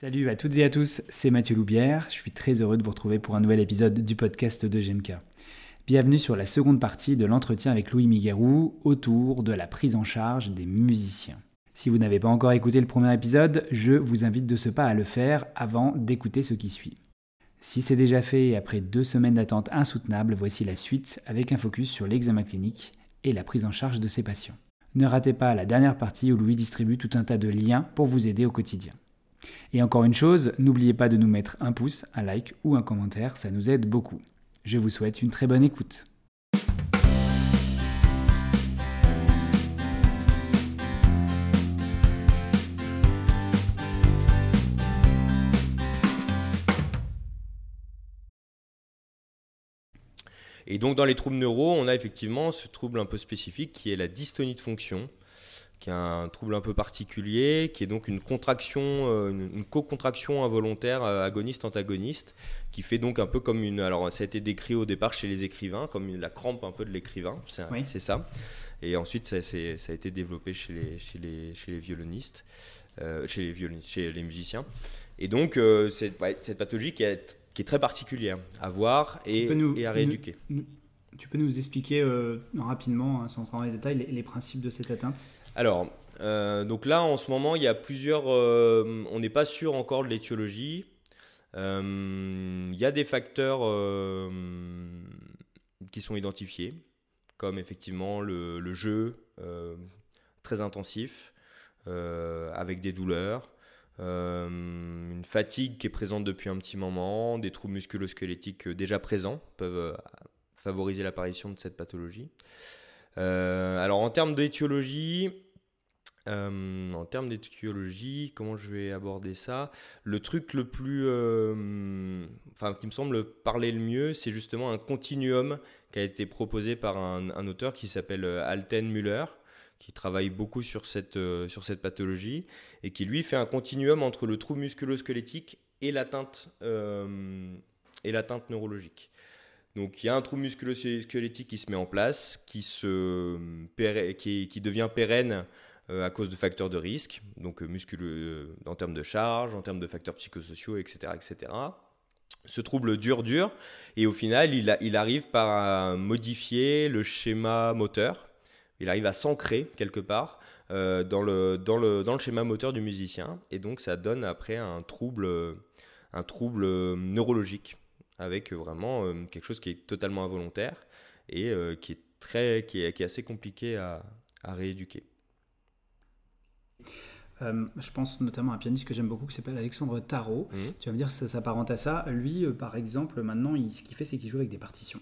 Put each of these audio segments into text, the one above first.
Salut à toutes et à tous, c'est Mathieu Loubière. Je suis très heureux de vous retrouver pour un nouvel épisode du podcast de GMK. Bienvenue sur la seconde partie de l'entretien avec Louis Miguerou autour de la prise en charge des musiciens. Si vous n'avez pas encore écouté le premier épisode, je vous invite de ce pas à le faire avant d'écouter ce qui suit. Si c'est déjà fait et après deux semaines d'attente insoutenable, voici la suite avec un focus sur l'examen clinique et la prise en charge de ces patients. Ne ratez pas la dernière partie où Louis distribue tout un tas de liens pour vous aider au quotidien. Et encore une chose, n'oubliez pas de nous mettre un pouce, un like ou un commentaire, ça nous aide beaucoup. Je vous souhaite une très bonne écoute. Et donc dans les troubles neuro, on a effectivement ce trouble un peu spécifique qui est la dystonie de fonction qui est un trouble un peu particulier, qui est donc une contraction, euh, une, co-contraction involontaire euh, agoniste-antagoniste, qui fait donc un peu comme une. Alors, ça a été décrit au départ chez les écrivains, comme la crampe un peu de l'écrivain, c'est ça. Et ensuite, ça, ça, a été développé chez les, chez les, chez les violonistes, euh, chez, les violonistes chez les musiciens. Et donc, c'est cette pathologie qui est, qui est, très particulière à voir et, et à rééduquer. tu peux nous expliquer rapidement, hein, sans rentrer dans les détails, les principes de cette atteinte? Alors, euh, donc là, en ce moment, il y a plusieurs. Euh, on n'est pas sûr encore de l'étiologie. Euh, il y a des facteurs qui sont identifiés, comme effectivement le, jeu très intensif, avec des douleurs, une fatigue qui est présente depuis un petit moment, des troubles musculo-squelettiques déjà présents peuvent favoriser l'apparition de cette pathologie. Alors en termes d'étiologie, euh, en termes d'étiologie, comment je vais aborder ça? Le truc le plus, euh, enfin, qui me semble parler le mieux, c'est justement un continuum qui a été proposé par un, auteur qui s'appelle euh, Alten Müller, qui travaille beaucoup sur cette, sur cette pathologie et qui lui fait un continuum entre le trouble musculo-squelettique et l'atteinte et l'atteinte neurologique. Donc il y a un trouble musculo-squelettique qui se met en place, qui, se, qui, devient pérenne euh, à cause de facteurs de risque, donc euh, euh, en termes de charge, en termes de facteurs psychosociaux, etc. etc. Ce trouble dure, dure, et au final, il, arrive par modifier le schéma moteur. Il arrive à s'ancrer quelque part dans, le, schéma moteur du musicien, et donc ça donne après un trouble neurologique, avec vraiment quelque chose qui est totalement involontaire et qui, est très, qui, est, qui est assez compliqué à, à rééduquer. Euh, je pense notamment à un pianiste que j'aime beaucoup qui s'appelle Alexandre Tarot. Mmh. Tu vas me dire ça s'apparente à ça. Lui, euh, par exemple, maintenant, ce qu'il fait, c'est qu'il joue avec des partitions.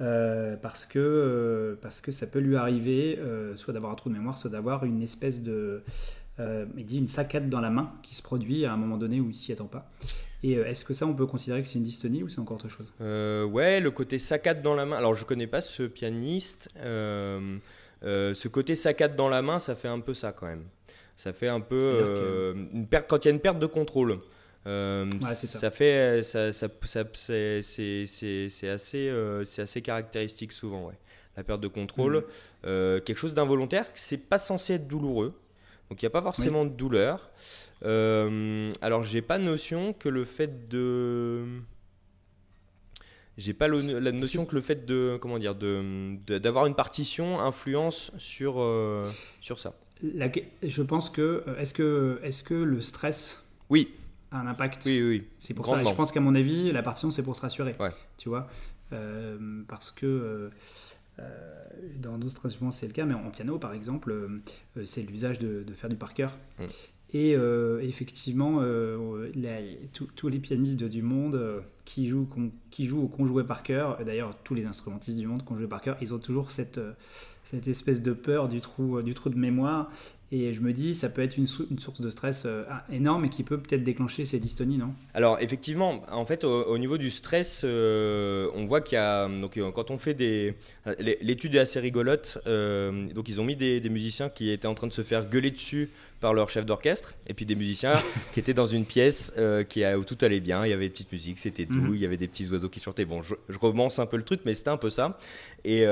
Euh, parce, que, parce que ça peut lui arriver soit d'avoir un trou de mémoire, soit d'avoir une espèce de. Il dit une saccade dans la main qui se produit à un moment donné où il s'y attend pas. Et est-ce que ça, on peut considérer que c'est une dystonie ou c'est encore autre chose? Ouais, le côté saccade dans la main. Alors, je connais pas ce pianiste. ce côté saccade dans la main, ça fait un peu ça quand même. Ça fait un peu euh, une perte quand il y a une perte de contrôle. Euh, ça. fait ça, ça, c'est assez euh, c'est assez caractéristique souvent ouais. la perte de contrôle mm. quelque chose d'involontaire c'est pas censé être douloureux donc il n'y a pas forcément de douleur. Alors j'ai pas notion que le fait de j'ai pas la notion que le fait de comment dire de d'avoir une partition influence sur sur ça. Je pense que euh, est-ce que est-ce que le stress oui. a un impact oui oui c'est pour ça je pense qu'à mon avis la partition c'est pour se rassurer tu vois. Euh, parce que euh, dans d'autres instruments c'est le cas mais en piano par exemple c'est l'usage de, faire du par cœur mm. et effectivement tous les pianistes du monde qui jouent qui jouent ou qu'on jouait par cœur d'ailleurs tous les instrumentistes du monde qui ont joué par cœur ils ont toujours cette cette espèce de peur du trou, euh, du trou de mémoire. Et je me dis, ça peut être une, source de stress euh, énorme et qui peut peut-être déclencher ces dystonies, non? Alors, effectivement, en fait, au, niveau du stress, euh, on voit qu'il y a. Donc, quand on fait des. L'étude est assez rigolote. donc, ils ont mis des, musiciens qui étaient en train de se faire gueuler dessus par leur chef d'orchestre, et puis des musiciens qui étaient dans une pièce qui où tout allait bien. Il y avait des petites musiques, c'était tout. Mhm. Il y avait des petits oiseaux qui chantaient. Bon, je, je romance un peu le truc, mais c'était un peu ça. Et,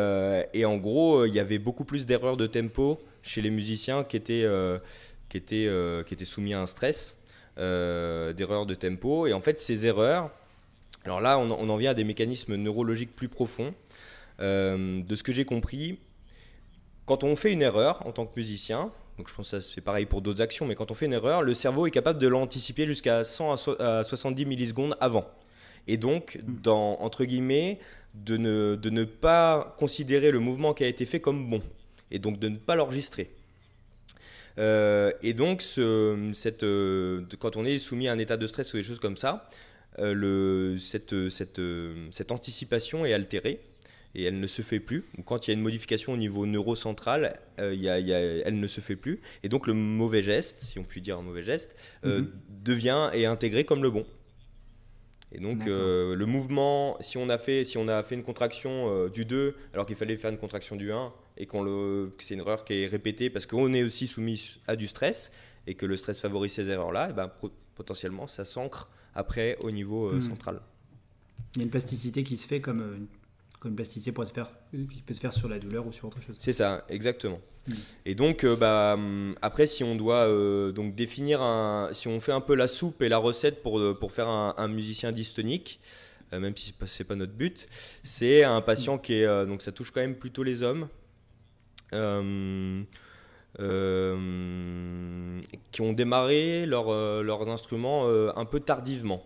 et en gros, il y avait beaucoup plus d'erreurs de tempo chez les musiciens qui étaient, euh, qui étaient, euh, qui étaient soumis à un stress. d'erreurs de tempo. Et en fait, ces erreurs, alors là, on, en vient à des mécanismes neurologiques plus profonds. de ce que j'ai compris, quand on fait une erreur en tant que musicien, donc je pense que c'est pareil pour d'autres actions, mais quand on fait une erreur, le cerveau est capable de l'anticiper jusqu'à 100 à 70 millisecondes avant. Et donc, hmm. dans, entre guillemets, de ne, de ne pas considérer le mouvement qui a été fait comme bon. Et donc de ne pas l'enregistrer. Euh, et donc, ce, cette, euh, quand on est soumis à un état de stress ou des choses comme ça, euh, le, cette, cette, cette anticipation est altérée et elle ne se fait plus. Quand il y a une modification au niveau neurocentral, il y a, elle ne se fait plus. Et donc le mauvais geste, si on peut dire un mauvais geste, mhm. devient et intégré comme le bon. Et donc euh, le mouvement, si on a fait, si on a fait une contraction du 2 alors qu'il fallait faire une contraction du 1 et qu'on le, que c'est une erreur qui est répétée parce qu'on est aussi soumis à du stress et que le stress favorise ces erreurs-là, et ben, potentiellement ça s'ancre après au niveau mhm. central. Il y a une plasticité qui se fait comme comme une plasticité pourrait se faire, qui peut se faire sur la douleur ou sur autre chose. C'est ça, exactement. Mm. Et donc, euh, bah, hum, après, si on doit euh, donc définir un, si on fait un peu la soupe et la recette pour, euh, pour faire un, musicien dystonique, même si c'est pas notre but, c'est un patient qui est, donc ça touche quand même plutôt les hommes. qui ont démarré leur, leurs instruments un peu tardivement.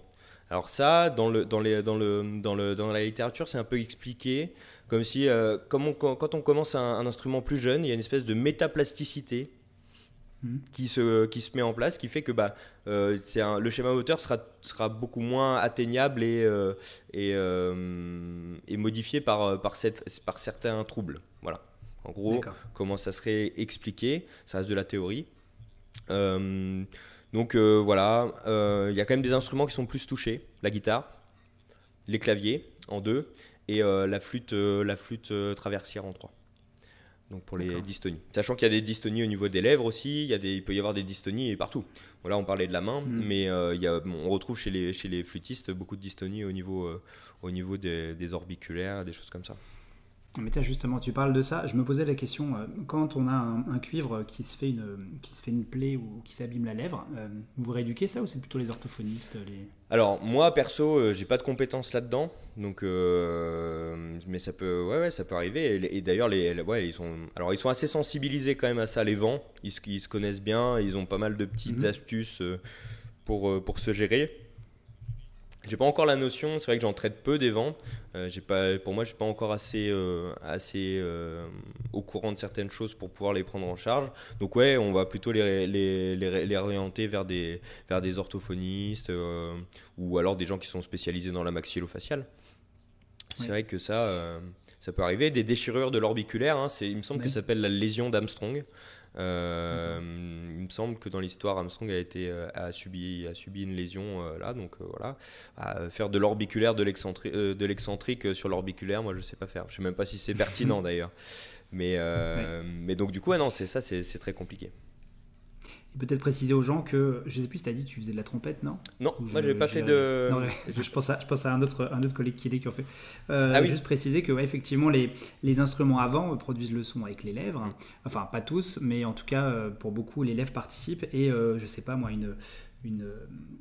Alors ça, dans, le, dans, les, dans, le, dans, le, dans la littérature, c'est un peu expliqué comme si, euh, comme quand on commence un, instrument plus jeune, il y a une espèce de métaplasticité hmm. qui, se, qui se met en place, qui fait que bah, euh, un, le schéma moteur sera, sera beaucoup moins atteignable et, euh, et, et, modifié par, par, cette, par certains troubles. Voilà. En gros, comment ça serait expliqué, ça reste de la théorie. Donc euh, voilà, euh, il y a quand même des instruments qui sont plus touchés. La guitare, les claviers en deux et euh, la flûte, la flûte traversière en trois. Donc pour les dystonies. Sachant qu'il y a des dystonies au niveau des lèvres aussi, il, y a des, il peut y avoir des dystonies partout. Voilà, on parlait de la main, mm. mais il y a, on retrouve chez les, chez les flûtistes beaucoup de dystonies au niveau, au niveau des, des orbiculaires, des choses comme ça. Mais tiens, justement, tu parles de ça. Je me posais la question, euh, quand on a un, cuivre qui se, fait une, qui se fait une plaie ou qui s'abîme la lèvre, euh, vous rééduquez ça ou c'est plutôt les orthophonistes les... Alors, moi, perso, euh, j'ai pas de compétences là-dedans. Donc, mais ça peut, ouais, ouais, ça peut arriver. Et, d'ailleurs, les, ouais, ils, sont, alors, ils sont assez sensibilisés quand même à ça, les vents. Ils, ils se connaissent bien. Ils ont pas mal de petites mhm. astuces pour, pour se gérer. J'ai pas encore la notion, c'est vrai que j'en traite peu des vents. Euh, j'ai pas, pour moi, je suis pas encore assez, euh, assez euh, au courant de certaines choses pour pouvoir les prendre en charge. Donc ouais, on va plutôt les, les, les, les orienter vers des, vers des orthophonistes ou alors des gens qui sont spécialisés dans la maxillofaciale. C'est vrai que ça, ça peut arriver. Des déchirures de l'orbiculaire, hein, il me semble que ça s'appelle la lésion d'Armstrong. Euh, il me semble que dans l'histoire, Armstrong a, été, euh, a, subi, a subi une lésion euh, là, donc voilà. faire de l'orbiculaire, de l'excentrique sur l'orbiculaire, moi je sais pas faire. Je sais même pas si c'est pertinent d'ailleurs. Mais, mais donc du coup, non, c'est ça, c'est très compliqué peut-être préciser aux gens que, je sais plus si tu as dit tu faisais de la trompette, non? Non, moi j'ai pas fait de... Non, je, pense à, je pense à un autre, un autre collègue qui l'est qui en fait. Euh, ah oui. Juste préciser que ouais, effectivement les, les instruments avant produisent le son avec les lèvres. Enfin, pas tous, mais en tout cas, euh, pour beaucoup, les lèvres participent. Et euh, je sais pas, moi, une, une,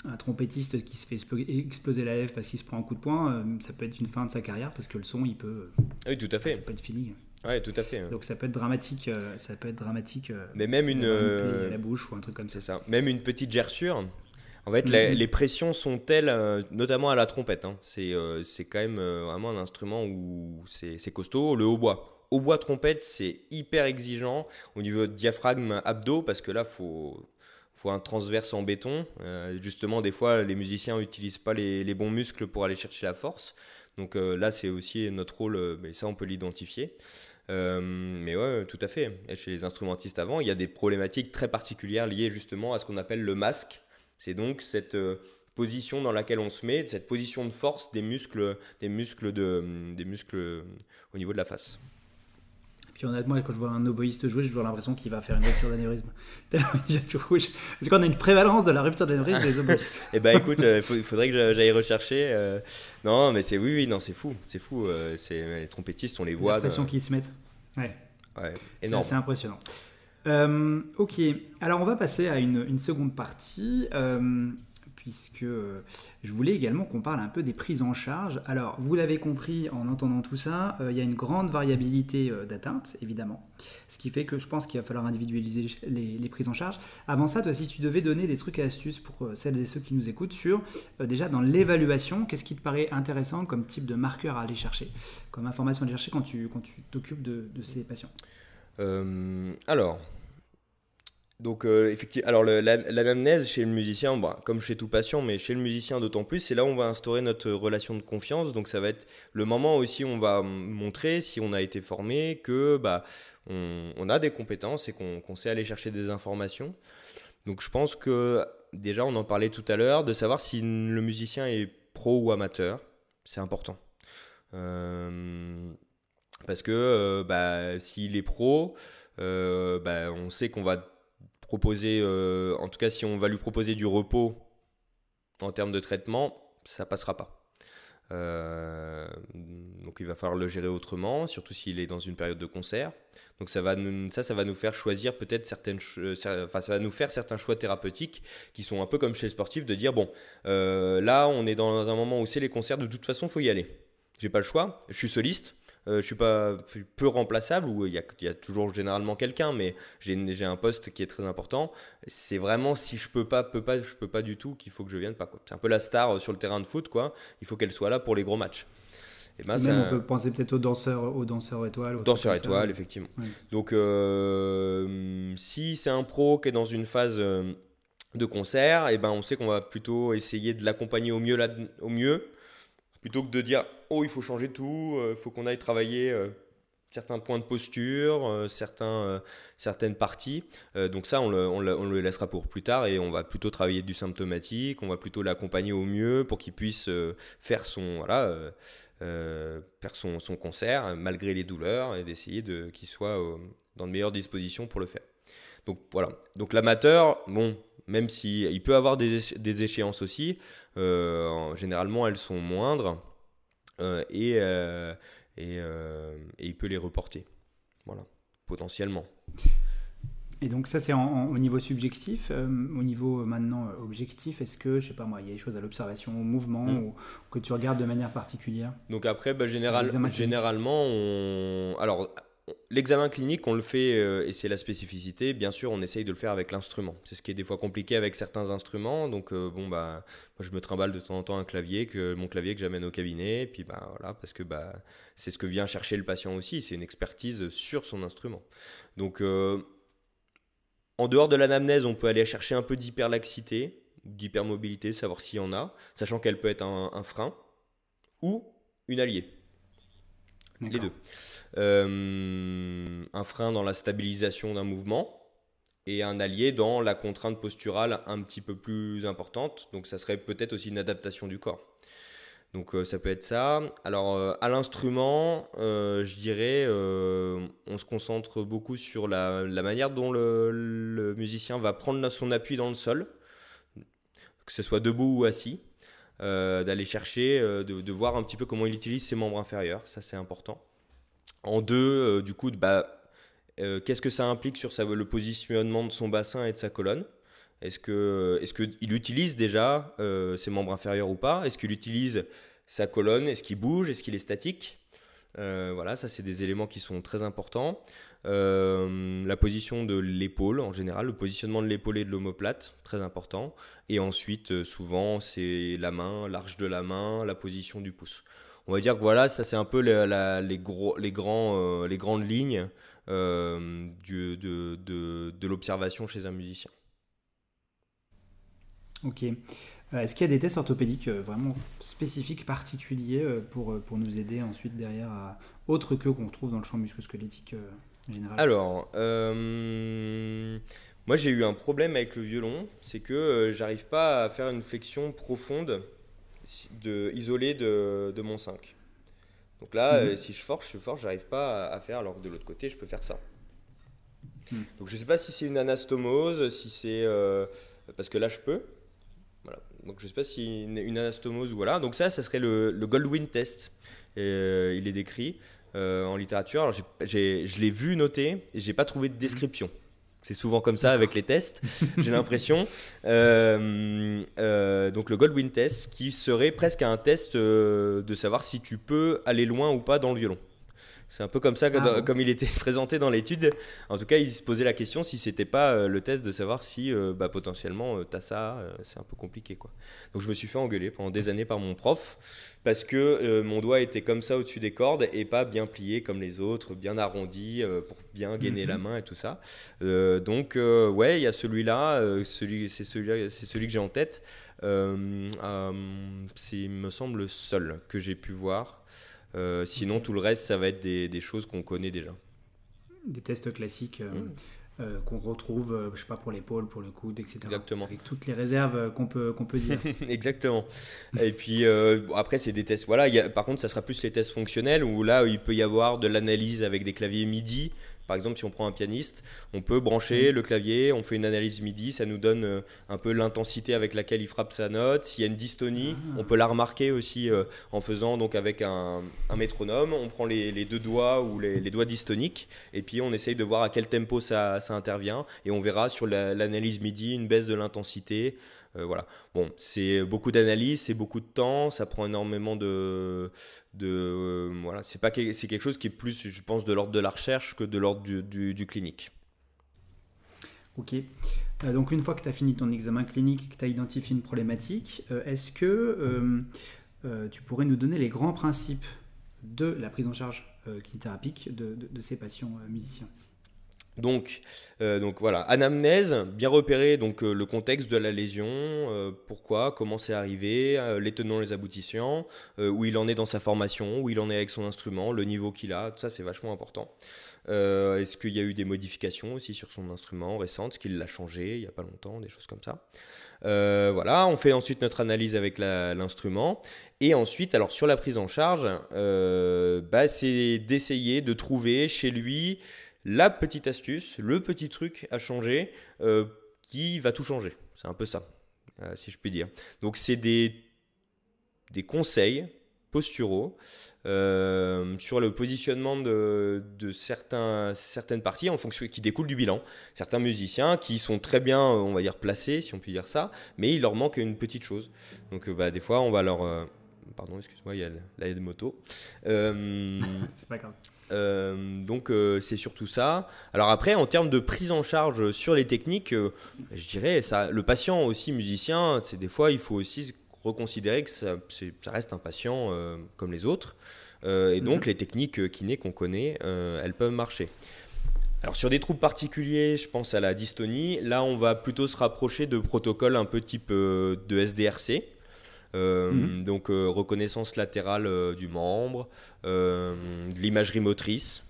un trompettiste qui se fait exploser la lèvre parce qu'il se prend un coup de poing, ça peut être une fin de sa carrière parce que le son, il peut... Oui, tout à fait. Ça peut être fini. Ouais, tout à fait. Donc ça peut être dramatique, euh, ça peut être dramatique. Euh, Mais même une, euh, la bouche ou un truc comme ça. ça. Même une petite gerçure. En fait, mm-hmm. les, pressions sont telles, notamment à la trompette. Hein. C'est quand même vraiment un instrument où c'est costaud. Le hautbois. Hautbois trompette, c'est hyper exigeant au niveau diaphragme abdos parce que là, faut faut un transverse en béton. justement, des fois, les musiciens n'utilisent pas les, les, bons muscles pour aller chercher la force. Donc là, c'est aussi notre rôle, mais ça, on peut l'identifier. Euh, mais ouais, tout à fait. Chez les instrumentistes avant, il y a des problématiques très particulières liées justement à ce qu'on appelle le masque. C'est donc cette euh, position dans laquelle on se met, cette position de force des muscles, des muscles, de, des muscles euh, au niveau de la face. Puis honnêtement, quand je vois un oboïste jouer, j'ai toujours l'impression qu'il va faire une rupture d'anévrisme. tout rouge. Parce qu'on a une prévalence de la rupture d'anévrisme des oboïstes. eh ben écoute, il faudrait que j'aille rechercher. non, mais c'est oui, oui, non, c'est fou, c'est fou. c'est les trompettistes, on les voit. L'impression qu'ils se mettent. Ouais. ouais c'est assez impressionnant. ok, alors on va passer à une, seconde partie puisque euh, je voulais également qu'on parle un peu des prises en charge. Alors, vous l'avez compris en entendant tout ça, euh, il y a une grande variabilité euh, d'atteinte, évidemment, ce qui fait que je pense qu'il va falloir individualiser les, prises en charge. Avant ça, toi, si tu devais donner des trucs et astuces pour celles et ceux qui nous écoutent sur, déjà dans l'évaluation, qu'est-ce qui te paraît intéressant comme type de marqueur à aller chercher, comme information à aller chercher quand tu t'occupes de, ces patients? Alors, donc, euh, effectivement, alors l'anamnèse chez le musicien, bah, comme chez tout patient, mais chez le musicien d'autant plus, c'est là où on va instaurer notre relation de confiance. Donc, ça va être le moment aussi où on va montrer si on a été formé, que bah, on, a des compétences et qu'on sait aller chercher des informations. Donc, je pense que déjà, on en parlait tout à l'heure, de savoir si le musicien est pro ou amateur, c'est important. Euh, parce que euh, bah, s'il est pro, bah, on sait qu'on va proposer, euh, en tout cas si on va lui proposer du repos en termes de traitement, ça passera pas. Euh, donc il va falloir le gérer autrement, surtout s'il est dans une période de concert. Donc ça va nous, ça, ça va nous faire choisir peut-être certaines, enfin ça va nous faire certains choix thérapeutiques qui sont un peu comme chez le sportif de dire bon, euh, là on est dans un moment où c'est les concerts, de toute façon faut y aller. J'ai pas le choix, je suis soliste, euh, je suis pas peu remplaçable ou il y, a, toujours généralement quelqu'un, mais j'ai un poste qui est très important. C'est vraiment si je peux pas, peux pas, je peux pas du tout qu'il faut que je vienne pas. C'est un peu la star euh, sur le terrain de foot, quoi. Il faut qu'elle soit là pour les gros matchs. Et ben, Même on peut penser peut-être aux danseurs, aux danseurs étoiles. Aux danseurs étoiles, effectivement. Donc, euh, si c'est un pro qui est dans une phase de concert, et ben on sait qu'on va plutôt essayer de l'accompagner au mieux, là, au mieux plutôt que de dire oh il faut changer tout, il euh, faut qu'on aille travailler euh, certains points de posture, euh, certains, certaines parties. donc ça, on le, on, le, laissera pour plus tard et on va plutôt travailler du symptomatique, on va plutôt l'accompagner au mieux pour qu'il puisse faire son voilà, faire son, son, concert malgré les douleurs et d'essayer de qu'il soit dans de meilleures dispositions pour le faire. Donc voilà. Donc l'amateur, bon, même si il peut avoir des, des échéances aussi, euh, généralement elles sont moindres euh, et, euh, et, et, il peut les reporter. Voilà, potentiellement. Et donc ça c'est au niveau subjectif, au niveau maintenant objectif, est-ce que, je sais pas moi, il y a des choses à l'observation, au mouvement, ou, que tu regardes de manière particulière? Donc après, bah, général, généralement, on... alors L'examen clinique, on le fait, euh, et c'est la spécificité, bien sûr, on essaye de le faire avec l'instrument. C'est ce qui est des fois compliqué avec certains instruments. Donc, euh, bon, bah, moi, je me trimballe de temps en temps un clavier, que, mon clavier que j'amène au cabinet, puis bah, voilà, parce que bah, c'est ce que vient chercher le patient aussi, c'est une expertise sur son instrument. Donc, euh, en dehors de l'anamnèse, on peut aller chercher un peu d'hyperlaxité, d'hypermobilité, savoir s'il y en a, sachant qu'elle peut être un frein ou une alliée. Les deux. Euh, un frein dans la stabilisation d'un mouvement et un allié dans la contrainte posturale un petit peu plus importante. Donc ça serait peut-être aussi une adaptation du corps. Donc euh, ça peut être ça. Alors euh, à l'instrument, je dirais, on se concentre beaucoup sur la, manière dont le, musicien va prendre son appui dans le sol, que ce soit debout ou assis. Euh, d'aller chercher, euh, de, voir un petit peu comment il utilise ses membres inférieurs, ça c'est important. En deux, euh, du coup, bah, qu'est-ce que ça implique sur le positionnement de son bassin et de sa colonne? Est-ce que est-ce qu'il utilise déjà ses membres inférieurs ou pas? Est-ce qu'il utilise sa colonne? Est-ce qu'il bouge? Est-ce qu'il est statique? Voilà, ça c'est des éléments qui sont très importants. Euh, la position de l'épaule en général, le positionnement de l'épaule et de l'omoplate, très important. Et ensuite, euh, souvent, c'est la main, l'arche de la main, la position du pouce. On va dire que voilà, ça c'est un peu les, gros, les, grands, euh, les grandes lignes de, l'observation chez un musicien. Ok. Est-ce qu'il y a des tests orthopédiques vraiment spécifiques, particuliers pour, pour nous aider ensuite derrière, autre que qu'on retrouve dans le champ musculosquelettique alors, euh, moi j'ai eu un problème avec le violon, c'est que euh, j'arrive pas à faire une flexion profonde de, isolée de, de mon 5. Donc là, mhm. euh, si je force, je force, j'arrive pas à, faire, alors que de l'autre côté, je peux faire ça. Mhm. Donc je sais pas si c'est une anastomose, si c'est... parce que là, je peux. Voilà. Donc je sais pas si une, une anastomose ou voilà. Donc ça, ça serait le, le Goldwyn test. Et, il est décrit. Euh, en littérature. Alors, je l'ai vu noté et j'ai pas trouvé de description. c'est souvent comme ça avec les tests, j'ai l'impression. Euh, euh, donc le Goldwyn test, qui serait presque un test de savoir si tu peux aller loin ou pas dans le violon. C'est un peu comme ça, ah comme il était présenté dans l'étude. En tout cas, il se posait la question si c'était pas euh, le test de savoir si euh, bah, potentiellement euh, tu as ça. c'est un peu compliqué. quoi. Donc je me suis fait engueuler pendant des années par mon prof parce que mon doigt était comme ça au-dessus des cordes et pas bien plié comme les autres, bien arrondi pour bien gainer la mhm. main et tout ça. donc ouais, il y a celui-là, celui, c'est celui, c'est celui que j'ai en tête. c'est, il me semble, le seul que j'ai pu voir. Euh, sinon, tout le reste, ça va être des, choses qu'on connaît déjà. Des tests classiques euh, mm. euh, qu'on retrouve, je sais pas, pour l'épaule, pour le coude, etc. Exactement. Avec toutes les réserves qu'on peut, qu'on peut dire. Exactement. Et puis, après, c'est des tests. Voilà, y a, par contre, ça sera plus les tests fonctionnels où là, il peut y avoir de l'analyse avec des claviers MIDI. Par exemple, si on prend un pianiste, on peut brancher mm. le clavier, on fait une analyse MIDI, ça nous donne euh, un peu l'intensité avec laquelle il frappe sa note. S'il y a une dystonie, ah. on peut la remarquer aussi euh, en faisant donc avec un, métronome. On prend les, deux doigts ou les, doigts dystoniques et puis on essaye de voir à quel tempo ça, intervient et on verra sur l'analyse MIDI une baisse de l'intensité. Euh, voilà. Bon, c'est beaucoup d'analyse, c'est beaucoup de temps, ça prend énormément de, de euh, voilà. C'est quelque chose qui est plus, je pense, de l'ordre de la recherche que de l'ordre du, clinique. Ok. Euh, donc une fois que tu as fini ton examen clinique, que tu as identifié une problématique, est-ce que tu pourrais nous donner les grands principes de la prise en charge kinésithérapique de, de, ces patients musiciens? Donc, euh, donc voilà, anamnèse, bien repérer donc euh, le contexte de la lésion, euh, pourquoi, comment c'est arrivé, les tenants, les aboutissants, où il en est dans sa formation, où il en est avec son instrument, le niveau qu'il a, tout ça c'est vachement important. Est-ce qu'il y a eu des modifications aussi sur son instrument récentes, qu'il l'a changé il n'y a pas longtemps, des choses comme ça. voilà, on fait ensuite notre analyse avec l'instrument. Et ensuite, alors sur la prise en charge, bah, c'est d'essayer de trouver chez lui la petite astuce, le petit truc à changer euh, qui va tout changer. C'est un peu ça, euh, si je puis dire. Donc c'est des, des conseils posturaux euh, sur le positionnement de, certains, certaines parties en fonction qui découlent du bilan. Certains musiciens qui sont très bien, on va dire, placés, si on peut dire ça, mais il leur manque une petite chose. Donc bah, des fois, on va leur... pardon, excuse-moi, il y a la moto. C'est pas grave. Euh, donc euh, c'est surtout ça. Alors après, en termes de prise en charge sur les techniques, euh, je dirais ça, le patient aussi musicien, c'est des fois il faut aussi reconsidérer que ça, reste un patient comme les autres. et donc mhm. les techniques kiné qu'on connaît, elles peuvent marcher. Alors sur des troubles particuliers, je pense à la dystonie, là on va plutôt se rapprocher de protocoles un peu type de SDRC. Euh, mhm. Donc euh, reconnaissance latérale euh, du membre, de l'imagerie motrice.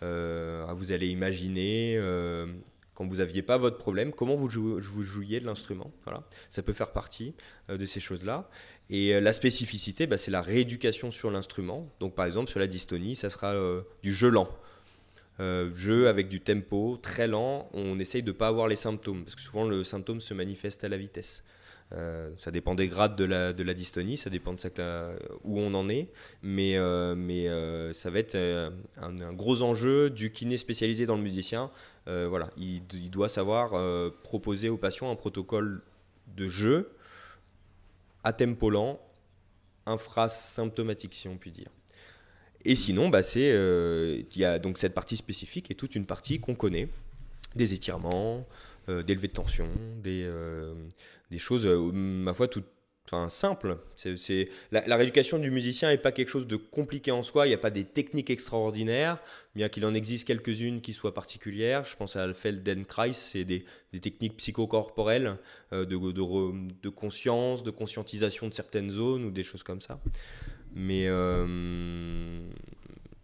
vous allez imaginer quand vous n'aviez pas votre problème, comment vous, vous jouiez de l'instrument. Voilà. Ça peut faire partie de ces choses-là. Et la spécificité, bah, c'est la rééducation sur l'instrument. Donc par exemple, sur la dystonie, ça sera du jeu lent. jeu avec du tempo très lent, on essaye de ne pas avoir les symptômes, parce que souvent le symptôme se manifeste à la vitesse. Euh, ça dépend des grades de la, dystonie, ça dépend de ça où on en est, mais, euh, euh, ça va être un, gros enjeu du kiné spécialisé dans le musicien. voilà, il, doit savoir proposer aux patients un protocole de jeu à tempo lent, infrasymptomatique si on peut dire. Et sinon, bah, c'est il y a donc cette partie spécifique et toute une partie qu'on connaît, des étirements, des levées de tension, des, des choses, euh, ma foi, tout, enfin, simples. C'est, la, rééducation du musicien n'est pas quelque chose de compliqué en soi, il n'y a pas des techniques extraordinaires, bien qu'il en existe quelques-unes qui soient particulières. Je pense à Feldenkrais, c'est des, techniques psychocorporelles de, de, de, conscience, de conscientisation de certaines zones ou des choses comme ça. Mais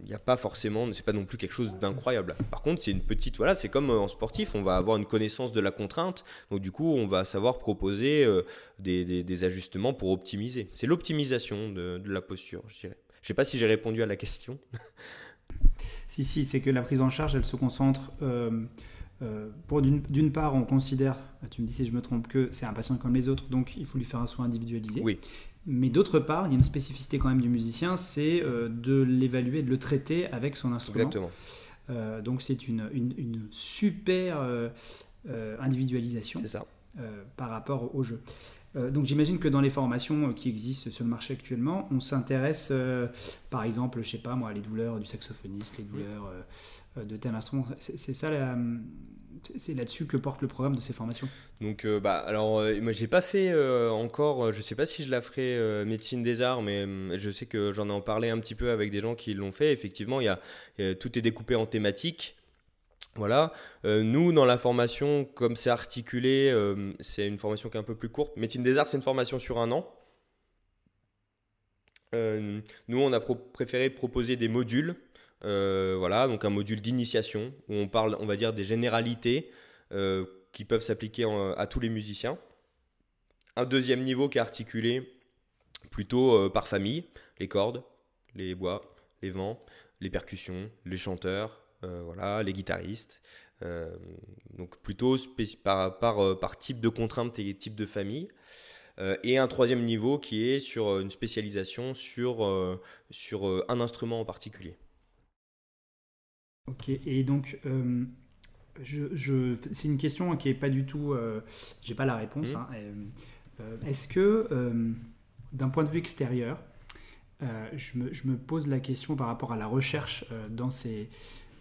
il n'y a pas forcément, c'est pas non plus quelque chose d'incroyable. Par contre, c'est une petite, voilà, c'est comme euh, en sportif, on va avoir une connaissance de la contrainte, donc du coup, on va savoir proposer euh, des, ajustements pour optimiser. C'est l'optimisation de, la posture, je dirais. Je sais pas si j'ai répondu à la question. si, si, c'est que la prise en charge, elle se concentre. Euh, pour d'une part, on considère, tu me dis si je me trompe, que c'est un patient comme les autres, donc il faut lui faire un soin individualisé. Oui. Mais d'autre part, il y a une spécificité quand même du musicien, c'est euh, de l'évaluer, de le traiter avec son instrument. Exactement. donc c'est une, une, super individualisation ça. par rapport au jeu. donc j'imagine que dans les formations qui existent sur le marché actuellement, on s'intéresse, par exemple, je sais pas moi, les douleurs du saxophoniste, les douleurs de tel instrument. C'est ça c'est là-dessus que porte le programme de ces formations. Donc, euh, bah, alors, euh, moi, j'ai pas fait euh, encore, je sais pas si je la ferai médecine des arts, mais je sais que j'en ai en parlé un petit peu avec des gens qui l'ont fait. Effectivement, il y a, tout est découpé en thématiques. Voilà. nous, dans la formation, comme c'est articulé, c'est une formation qui est un peu plus courte. Médecine des arts, c'est une formation sur un an. nous, on a préféré proposer des modules euh, voilà, donc un module d'initiation où on parle, on va dire, des généralités euh, qui peuvent s'appliquer à tous les musiciens. Un deuxième niveau qui est articulé plutôt euh, par famille, les cordes, les bois, les vents, les percussions, les chanteurs, voilà, les guitaristes. donc plutôt par, type de contrainte et type de famille. et un troisième niveau qui est sur une spécialisation sur, sur un instrument en particulier. Ok, et donc, euh, je, c'est une question qui est pas du tout. Euh, j'ai pas la réponse. Mmh. Hein, euh, est-ce que, d'un point de vue extérieur, je me, je, me, pose la question par rapport à la recherche dans ces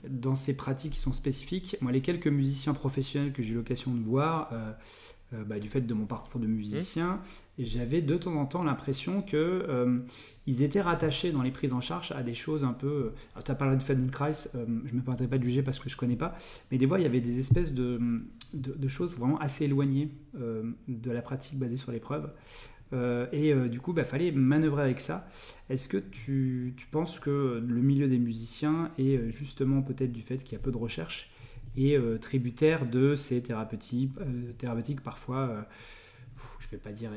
dans ces pratiques qui sont spécifiques. Moi, les quelques musiciens professionnels que j'ai eu l'occasion de voir, euh, bah, du fait de mon parcours de musicien, et j'avais de temps en temps l'impression que euh, ils étaient rattachés dans les prises en charge à des choses un peu. tu as parlé de Feldenkrais, euh, je ne me permettrai pas de juger parce que je ne connais pas, mais des fois il y avait des espèces de, de, choses vraiment assez éloignées de la pratique basée sur l'épreuve. et du coup, il bah, fallait manœuvrer avec ça. Est-ce que tu, tu, penses que le milieu des musiciens est justement peut-être du fait qu'il y a peu de recherche et euh, tributaire de ces thérapeutiques, euh, thérapeutiques parfois, euh, je ne vais pas dire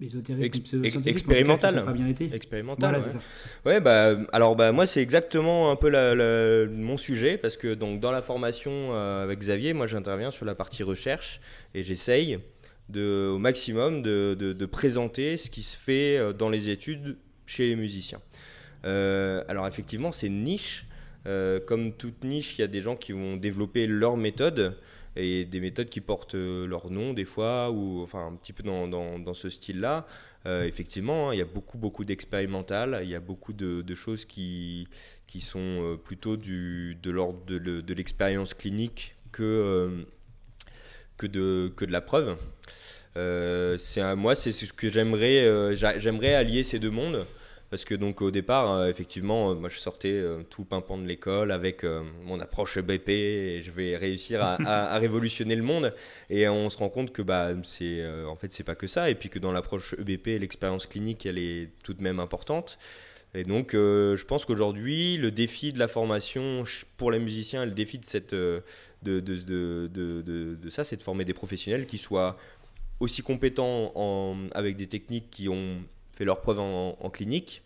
ésotériques, Ex expérimental. Pas bien été. Expérimental. Voilà, ouais. Ça. ouais. bah alors bah moi c'est exactement un peu la, mon sujet parce que donc dans la formation avec Xavier, moi j'interviens sur la partie recherche et j'essaye de au maximum de, de, de, présenter ce qui se fait dans les études chez les musiciens. alors effectivement c'est une niche euh, comme toute niche, il y a des gens qui vont développer leur méthode et des méthodes qui portent euh, leur nom des fois, ou enfin un petit peu dans, dans, ce style-là. Euh, effectivement, hein, il y a beaucoup, beaucoup d'expérimental, il y a beaucoup de, choses qui, qui sont plutôt du, de l'ordre de, l'expérience clinique que, que, de, que de la preuve. moi, c'est ce que j'aimerais, j'aimerais allier ces deux mondes. Parce que donc au départ, euh, effectivement, euh, moi je sortais euh, tout pimpant de l'école avec mon approche BP et je vais réussir à, révolutionner le monde. Et on se rend compte que bah c'est en fait c'est pas que ça et puis que dans l'approche EBP, l'expérience clinique elle est tout de même importante. Et donc je pense qu'aujourd'hui le défi de la formation pour les musiciens, le défi de cette de, de, de, ça, c'est de former des professionnels qui soient aussi compétents en, avec des techniques qui ont fait leurs en, clinique.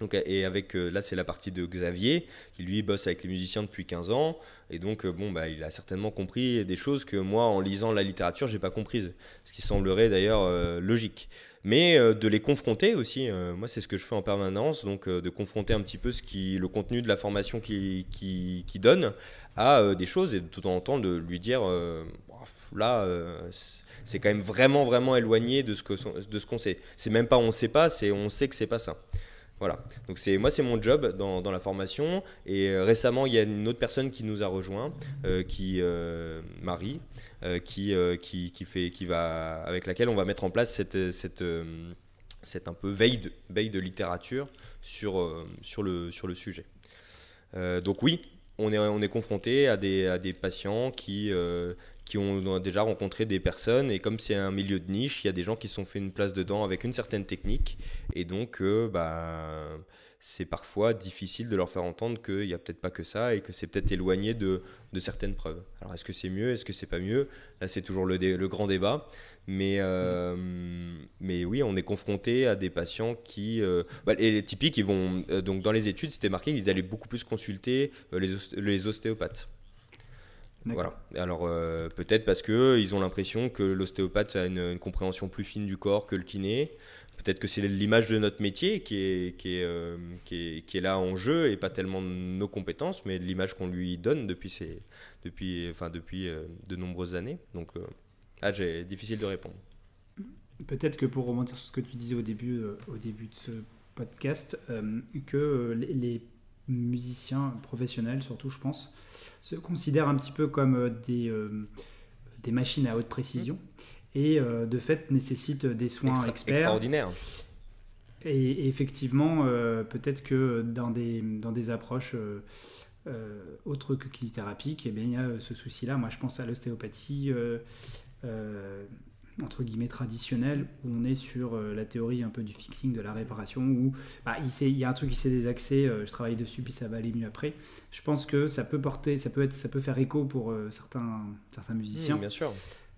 Donc, et avec, euh, là, c'est la partie de Xavier, qui lui bosse avec les musiciens depuis 15 ans. Et donc, euh, bon, bah, il a certainement compris des choses que moi, en lisant la littérature, j'ai pas comprises. Ce qui semblerait d'ailleurs euh, logique. Mais de les confronter aussi, moi, c'est ce que je fais en permanence. Donc, de confronter un petit peu ce qui, le contenu de la formation qui, qui, donne à des choses et de tout en temps de lui dire là c'est quand même vraiment, vraiment éloigné de ce qu'on sait. C'est même pas on sait pas, c'est on sait que c'est pas ça. Voilà. Donc c'est moi c'est mon job dans, la formation et euh, récemment il y a une autre personne qui nous a rejoint, euh, qui euh, Marie, qui, qui, qui qui va avec laquelle on va mettre en place cette un peu veille de, littérature sur le sujet. donc oui, on est, on est confronté à des patients qui, qui ont déjà rencontré des personnes et comme c'est un milieu de niche, il y a des gens qui se sont fait une place dedans avec une certaine technique et donc euh, bah, c'est parfois difficile de leur faire entendre qu'il n'y a peut-être pas que ça et que c'est peut-être éloigné de, certaines preuves. Alors est-ce que c'est mieux, est-ce que c'est pas mieux? Là c'est toujours le, grand débat. Mais, euh, mais oui, on est confronté à des patients qui... Euh, bah, et les typiques, ils vont... donc dans les études, c'était marqué qu'ils allaient beaucoup plus consulter les ostéopathes. Voilà. Alors peut-être parce que ils ont l'impression que l'ostéopathe a une, compréhension plus fine du corps que le kiné. Peut-être que c'est l'image de notre métier qui est, qui, est, qui, est, qui est là en jeu et pas tellement nos compétences, mais l'image qu'on lui donne depuis, ses, depuis, enfin, depuis de nombreuses années. Donc, ah, j'ai difficile de répondre. Peut-être que pour remonter sur ce que tu disais au début, au début de ce podcast, que les musiciens professionnels, surtout, je pense, se considèrent un petit peu comme euh, des, euh, des machines à haute précision et euh, de fait nécessitent des soins experts. Extraordinaires. Et, effectivement, peut-être que dans des, dans des approches autres que kinésithérapiques, eh bien, il y a ce souci-là. Moi, je pense à l'ostéopathie entre guillemets traditionnel où on est sur euh, la théorie un peu du fixing, de la réparation, où bah, il, il, y a un truc qui s'est désaxé, euh, je travaille dessus puis ça va aller mieux après. Je pense que ça peut porter, ça peut, être, ça peut faire écho pour euh, certains, certains musiciens. bien sûr.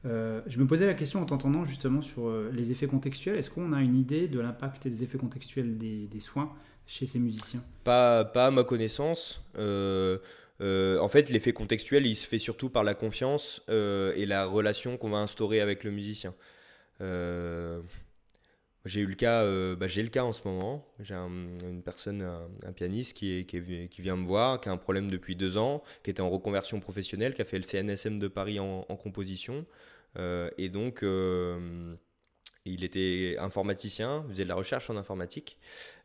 je me posais la question en t'entendant justement sur les effets contextuels. Est-ce qu'on a une idée de l'impact des effets contextuels des, des, soins chez ces musiciens? Pas, pas à ma connaissance. Euh, en fait, l'effet contextuel, il se fait surtout par la confiance euh, et la relation qu'on va instaurer avec le musicien. Euh, j'ai eu le cas, bah, j'ai le cas en ce moment. J'ai une personne, un, pianiste qui, qui, vient me voir, qui a un problème depuis deux ans, qui était en reconversion professionnelle, qui a fait le CNSM de Paris en, en composition. et donc, il était informaticien, faisait de la recherche en informatique,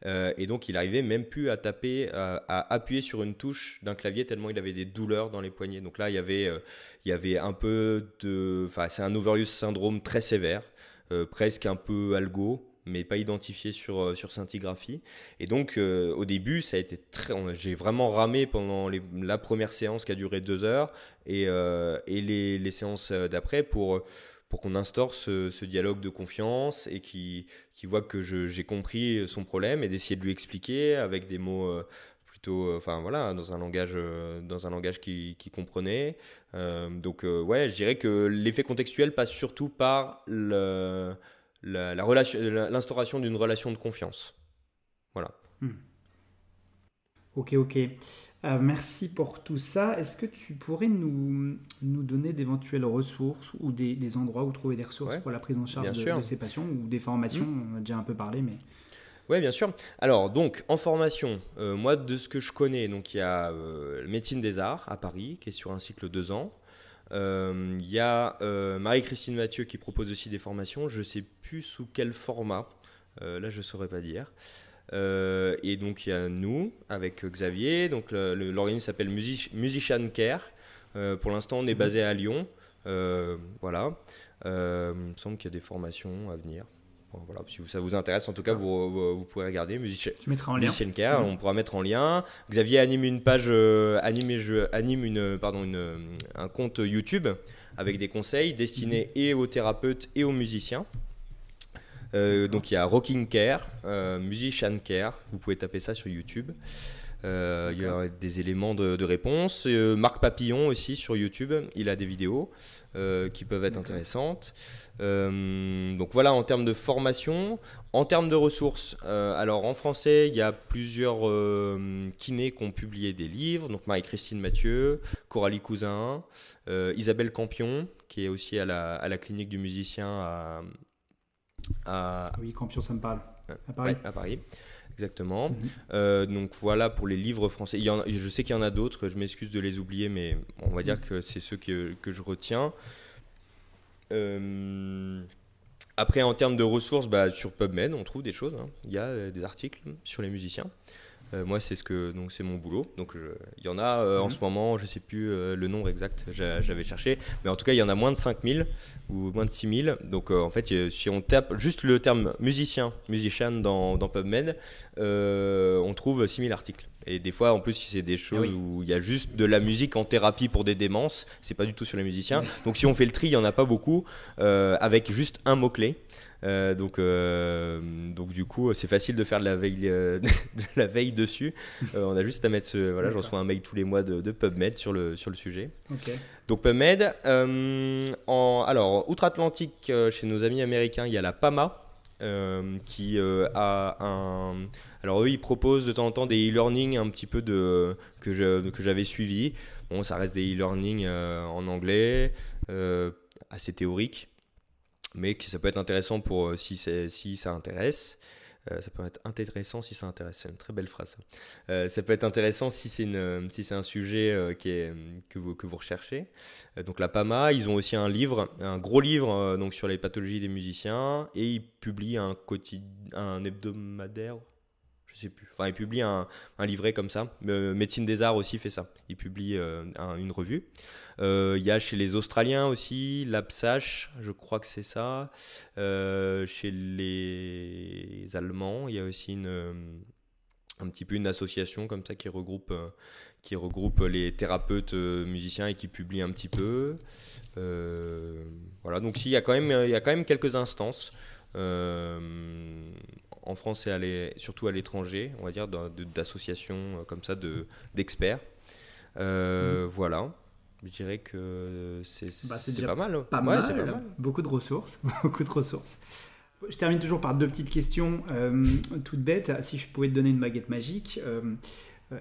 euh, et donc il arrivait même plus à taper, à, appuyer sur une touche d'un clavier tellement il avait des douleurs dans les poignets. Donc là, il y avait, euh, il y avait un peu de, enfin, c'est un overuse syndrome très sévère, euh, presque un peu algo, mais pas identifié sur, sur scintigraphie. Et donc, au début, ça a été très. J'ai vraiment ramé pendant la première séance qui a duré deux heures et, les séances d'après pour pour qu'on instaure ce, dialogue de confiance et qui, voit que j'ai compris son problème et d'essayer de lui expliquer avec des mots euh, plutôt, euh, enfin voilà, dans un langage, euh, dans un langage qui, comprenait. donc ouais, je dirais que l'effet contextuel passe surtout par l'instauration d'une relation de confiance. Voilà. Hmm. Ok, ok. Euh, merci pour tout ça. Est-ce que tu pourrais nous, nous donner d'éventuelles ressources ou des, des, endroits où trouver des ressources pour la prise en charge de, ces patients ou des formations mmh. On a déjà un peu parlé, mais. Oui, bien sûr. Alors, donc, en formation, euh, moi, de ce que je connais, donc il y a euh, médecine des arts à Paris, qui est sur un cycle de deux ans. Il y a Marie-Christine Mathieu qui propose aussi des formations. Je ne sais plus sous quel format. là, je ne saurais pas dire. Euh, et donc il y a nous avec Xavier. Donc l'organisme s'appelle Musician Care. Euh, pour l'instant, on est basé à Lyon. Euh, voilà. il me semble qu'il y a des formations à venir. voilà, si ça vous intéresse, en tout cas, vous, vous, pouvez regarder Musician, en lien. Care. On pourra mettre en lien. Xavier anime une page, anime, je, anime une, pardon, une, un compte YouTube avec des conseils destinés et aux thérapeutes et aux musiciens. Euh, donc il y a Rocking Care, euh, Musician Care, vous pouvez taper ça sur YouTube. Euh, il y a des éléments de, réponse. Marc Papillon aussi sur YouTube, il a des vidéos qui peuvent être intéressantes. donc voilà en termes de formation. En termes de ressources, alors en français, il y a plusieurs kinés qui ont publié des livres. Donc Marie-Christine Mathieu, Coralie Cousin, Isabelle Campion, qui est aussi à la, à la clinique du musicien à, à... Oui, Campion, ça me parle. À Paris. à Paris. Exactement. Mhm. Euh, donc voilà pour les livres français. Il y en, je sais qu'il y en a d'autres, je m'excuse de les oublier, mais on va dire mhm. que c'est ceux que, que, je retiens. Euh, après, en termes de ressources, bah, sur PubMed, on trouve des choses. Hein. Il y a euh, des articles sur les musiciens. Euh, moi, c'est ce que donc c'est mon boulot. Donc il y en a euh, en mhm. ce moment, je sais plus euh, le nombre exact, j'avais cherché, mais en tout cas, il y en a moins de 5000 ou moins de 6000. Donc en fait, si on tape juste le terme musicien, musician dans, dans PubMed, on trouve 6000 articles. Et des fois, en plus, si c'est des choses où il y a juste de la musique en thérapie pour des démences, c'est pas du tout sur les musiciens. Donc si on fait le tri, il y en a pas beaucoup, avec juste un mot-clé. Euh, donc, euh, donc du coup, c'est facile de faire de la veille, euh, de la veille dessus. on a juste à mettre ce, voilà, je reçois un mail tous les mois de, PubMed sur le, sur le sujet. Donc PubMed, en, alors outre-Atlantique, chez nos amis américains, il y a la PAMA, qui a un. Alors eux, ils proposent de temps en temps des e-learning un petit peu de que que j'avais suivi. Bon, ça reste des e-learning en anglais, assez théorique, mais que ça peut être intéressant pour si, si ça intéresse. Euh, ça peut être intéressant si ça intéresse. C'est une très belle phrase. Euh, ça peut être intéressant si c'est si un sujet euh, qui est, que, vous, que vous recherchez. donc la PAMA, ils ont aussi un livre, un gros livre donc sur les pathologies des musiciens et ils publient un, un hebdomadaire je sais plus. Enfin, il publie un, livret comme ça. Euh, Médecine des Arts aussi fait ça. Il publie euh, une revue. Euh, il y a chez les Australiens aussi, l'APSACH, je crois que c'est ça. chez les Allemands, il y a aussi une, un petit peu une association comme ça qui regroupe, qui regroupe les thérapeutes musiciens et qui publie un petit peu. voilà, donc il y, a quand même, il y a quand même quelques instances en France et surtout à l'étranger, on va dire, d'associations euh, comme ça, d'experts. Euh, mm. Voilà. Je dirais que c'est bah, pas mal. Pas, mal, Beaucoup de ressources. beaucoup de ressources. Je termine toujours par deux petites questions euh, toutes bêtes. Si je pouvais te donner une baguette magique,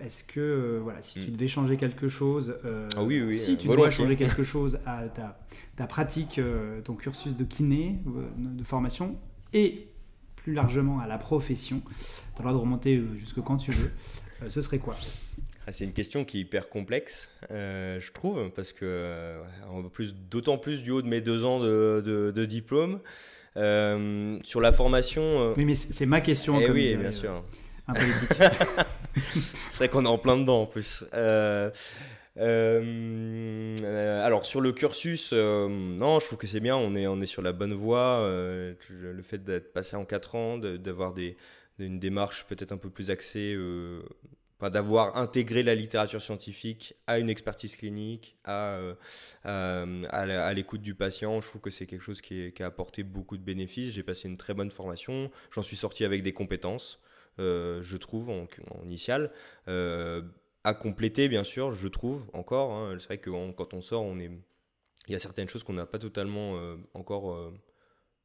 est-ce que, voilà, si tu mm. devais changer quelque chose, ah oui, oui, si tu dois changer quelque chose à ta, ta pratique, ton cursus de kiné, de formation, et plus largement à la profession, tu as le droit de remonter euh, jusque quand tu veux, euh, ce serait quoi? Ah, c'est une question qui est hyper complexe, euh, je trouve, parce que plus, d'autant plus du haut de mes deux ans de, diplôme. sur la formation. Oui, mais c'est ma question. Eh oui, bien sûr. C'est vrai qu'on est en plein dedans en plus. Euh, euh, alors sur le cursus, euh, non, je trouve que c'est bien, on est, on est sur la bonne voie. le fait d'être passé en 4 ans, d'avoir une démarche peut-être un peu plus axée, d'avoir intégré la littérature scientifique à une expertise clinique, à, à, l'écoute du patient, je trouve que c'est quelque chose qui, a apporté beaucoup de bénéfices. J'ai passé une très bonne formation, j'en suis sorti avec des compétences. je trouve, en, en initial à compléter, bien sûr, je trouve encore. Hein. C'est vrai que quand on sort, on est... il y a certaines choses qu'on n'a pas totalement euh, encore euh,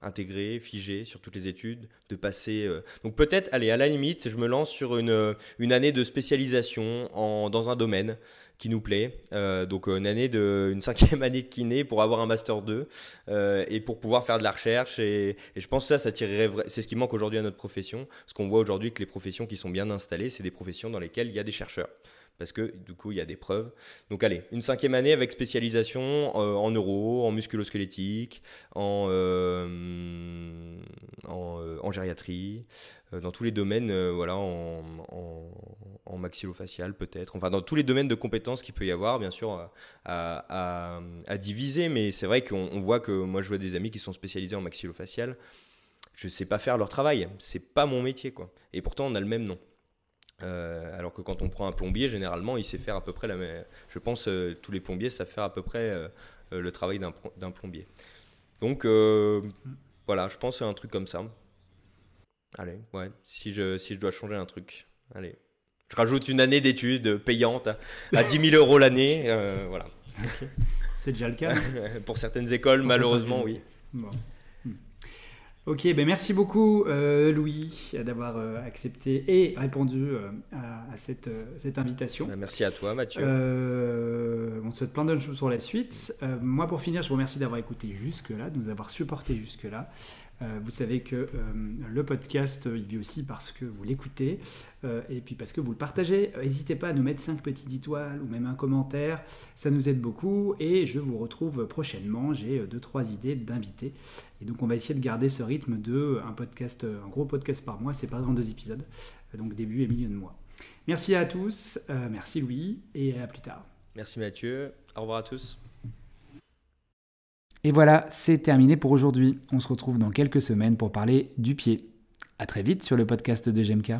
intégrées, figées sur toutes les études, de passer. Euh, donc peut-être, allez, à la limite, je me lance sur une, une année de spécialisation en, dans un domaine qui nous plaît. donc une année de, une cinquième année de kiné pour avoir un master 2 et pour pouvoir faire de la recherche. Et, je pense que ça, ça tirerait, c'est ce qui manque aujourd'hui à notre profession. Ce qu'on voit aujourd'hui que les professions qui sont bien installées, c'est des professions dans lesquelles il y a des chercheurs parce que du coup il y a des preuves. Donc allez, une cinquième année avec spécialisation euh, en neuro, en musculosquelettique, en, euh, euh, en, gériatrie, dans tous les domaines, voilà, en, en, maxillofacial peut-être, enfin dans tous les domaines de compétences qu'il peut y avoir, bien sûr, à, diviser, mais c'est vrai qu'on voit que moi je vois des amis qui sont spécialisés en maxillofacial, je sais pas faire leur travail, c'est pas mon métier quoi, et pourtant on a le même nom. Euh, alors que quand on prend un plombier, généralement, il sait faire à peu près la même. Je pense euh, tous les plombiers savent faire à peu près euh, le travail d'un plombier. Donc voilà, je pense à un truc comme ça. Allez, ouais, si je, si je dois changer un truc, allez. Je rajoute une année d'études payante à, 10 000 euros l'année. voilà. C'est déjà le cas. Pour certaines écoles, malheureusement, oui. Ok, ben merci beaucoup euh, Louis d'avoir euh, accepté et répondu euh, à, cette, cette, invitation. Ben, merci à toi Mathieu. on te souhaite plein de choses sur la suite. moi pour finir, je vous remercie d'avoir écouté jusque-là, de nous avoir supporté jusque-là. Euh, vous savez que euh, le podcast, il vit aussi parce que vous l'écoutez euh, et puis parce que vous le partagez. N'hésitez pas à nous mettre 5 petites étoiles ou même un commentaire, ça nous aide beaucoup et je vous retrouve prochainement. J'ai 2-3 idées d'invités et donc on va essayer de garder ce rythme de un podcast, un gros podcast par mois, c'est pas dans deux épisodes, donc début et milieu de mois. Merci à tous, merci Louis et à plus tard. Merci Mathieu, au revoir à tous. Et voilà, c'est terminé pour aujourd'hui. On se retrouve dans quelques semaines pour parler du pied. A très vite sur le podcast de GMK.